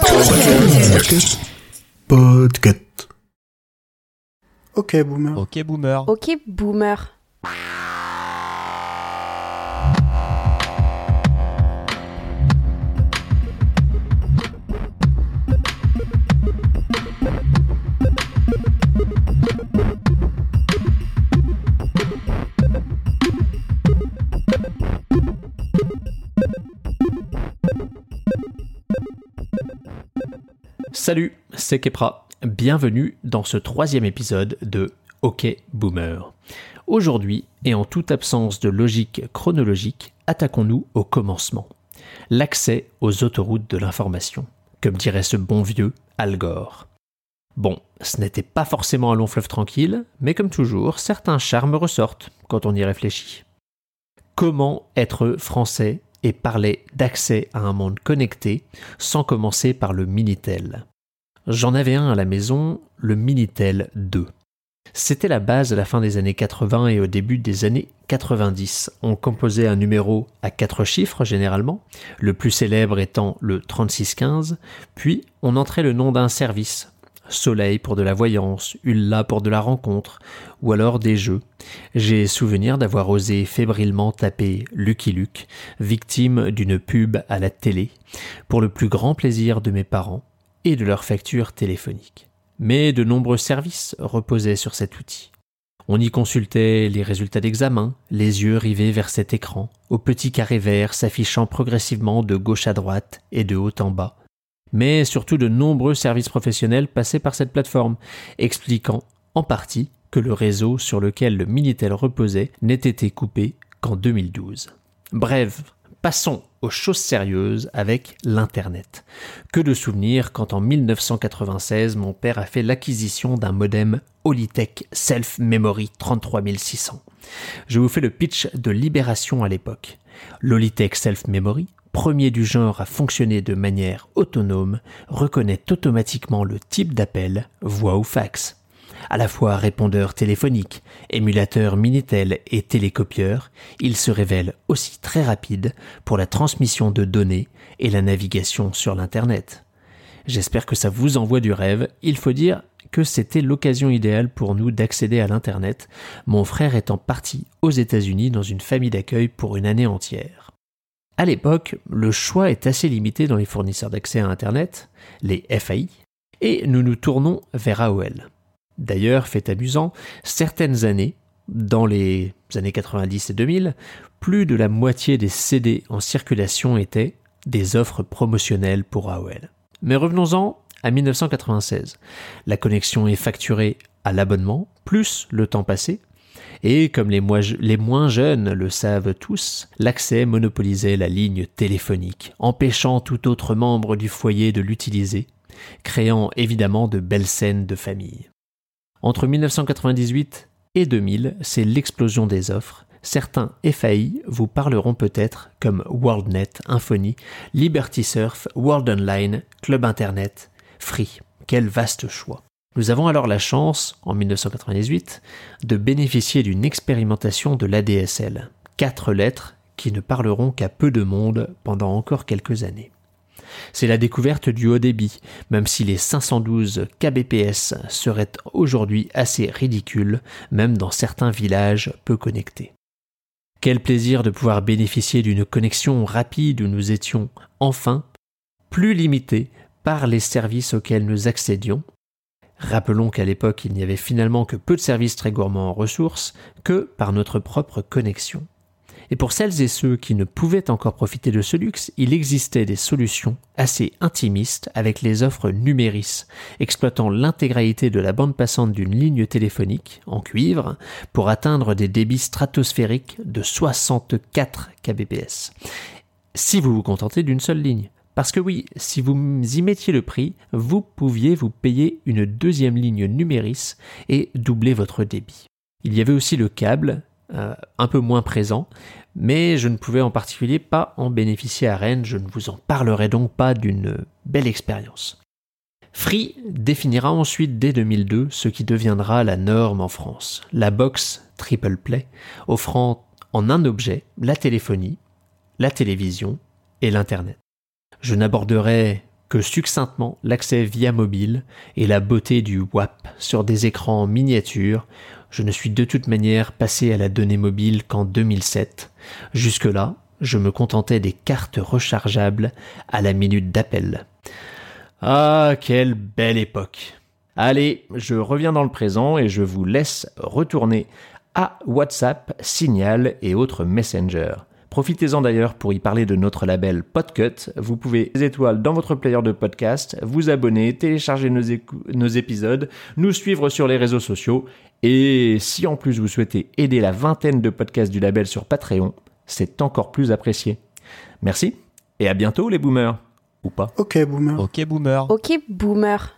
Podcast. Podcast. Ok, boomer. Ok, boomer. Ok, boomer. Salut, c'est Kepra. Bienvenue dans ce troisième épisode de Ok Boomer. Aujourd'hui, et en toute absence de logique chronologique, attaquons-nous au commencement. L'accès aux autoroutes de l'information, comme dirait ce bon vieux Al Gore. Bon, ce n'était pas forcément un long fleuve tranquille, mais comme toujours, certains charmes ressortent quand on y réfléchit. Comment être français et parler d'accès à un monde connecté sans commencer par le Minitel? J'en avais un à la maison, le Minitel 2. C'était la base à la fin des années 80 et au début des années 90. On composait un numéro à quatre chiffres généralement, le plus célèbre étant le 3615, puis on entrait le nom d'un service, Soleil pour de la voyance, Ulla pour de la rencontre, ou alors des jeux. J'ai souvenir d'avoir osé fébrilement taper Lucky Luke, victime d'une pub à la télé, pour le plus grand plaisir de mes parents et de leur facture téléphonique. Mais de nombreux services reposaient sur cet outil. On y consultait les résultats d'examen, les yeux rivés vers cet écran, au petit carré vert s'affichant progressivement de gauche à droite et de haut en bas, mais surtout de nombreux services professionnels passaient par cette plateforme, expliquant en partie que le réseau sur lequel le Minitel reposait n'était été coupé qu'en 2012. Bref, passons aux choses sérieuses avec l'Internet. Que de souvenirs quand en 1996 mon père a fait l'acquisition d'un modem Holitech Self Memory 33600. Je vous fais le pitch de Libération à l'époque. L'Holitech Self Memory premier du genre à fonctionner de manière autonome, reconnaît automatiquement le type d'appel, voix ou fax. À la fois répondeur téléphonique, émulateur Minitel et télécopieur, il se révèle aussi très rapide pour la transmission de données et la navigation sur l'Internet. J'espère que ça vous envoie du rêve. Il faut dire que c'était l'occasion idéale pour nous d'accéder à l'Internet, mon frère étant parti aux États-Unis dans une famille d'accueil pour une année entière. À l'époque, le choix est assez limité dans les fournisseurs d'accès à Internet, les FAI, et nous nous tournons vers AOL. D'ailleurs, fait amusant, certaines années, dans les années 90 et 2000, plus de la moitié des CD en circulation étaient des offres promotionnelles pour AOL. Mais revenons-en à 1996. La connexion est facturée à l'abonnement, plus le temps passé, et comme les, moins jeunes le savent tous, l'accès monopolisait la ligne téléphonique, empêchant tout autre membre du foyer de l'utiliser, créant évidemment de belles scènes de famille. Entre 1998 et 2000, c'est l'explosion des offres. Certains FAI vous parleront peut-être comme WorldNet, Infony, Liberty Surf, World Online, Club Internet, Free. Quel vaste choix. Nous avons alors la chance, en 1998, de bénéficier d'une expérimentation de l'ADSL, quatre lettres qui ne parleront qu'à peu de monde pendant encore quelques années. C'est la découverte du haut débit, même si les 512 kbps seraient aujourd'hui assez ridicules, même dans certains villages peu connectés. Quel plaisir de pouvoir bénéficier d'une connexion rapide où nous étions enfin plus limités par les services auxquels nous accédions, Rappelons qu'à l'époque, il n'y avait finalement que peu de services très gourmands en ressources que par notre propre connexion. Et pour celles et ceux qui ne pouvaient encore profiter de ce luxe, il existait des solutions assez intimistes avec les offres Numéris, exploitant l'intégralité de la bande passante d'une ligne téléphonique en cuivre pour atteindre des débits stratosphériques de 64 kbps. Si vous vous contentez d'une seule ligne. Parce que oui, si vous y mettiez le prix, vous pouviez vous payer une deuxième ligne numéris et doubler votre débit. Il y avait aussi le câble, euh, un peu moins présent, mais je ne pouvais en particulier pas en bénéficier à Rennes, je ne vous en parlerai donc pas d'une belle expérience. Free définira ensuite dès 2002 ce qui deviendra la norme en France, la box Triple Play, offrant en un objet la téléphonie, la télévision et l'Internet. Je n'aborderai que succinctement l'accès via mobile et la beauté du WAP sur des écrans miniatures, je ne suis de toute manière passé à la donnée mobile qu'en 2007. Jusque-là, je me contentais des cartes rechargeables à la minute d'appel. Ah, quelle belle époque. Allez, je reviens dans le présent et je vous laisse retourner à WhatsApp, Signal et autres messengers. Profitez-en d'ailleurs pour y parler de notre label Podcut. Vous pouvez les étoiles dans votre player de podcast, vous abonner, télécharger nos, nos, épisodes, nous suivre sur les réseaux sociaux. Et si en plus vous souhaitez aider la vingtaine de podcasts du label sur Patreon, c'est encore plus apprécié. Merci et à bientôt les boomers. Ou pas. Ok boomer. Ok boomer. Ok boomer.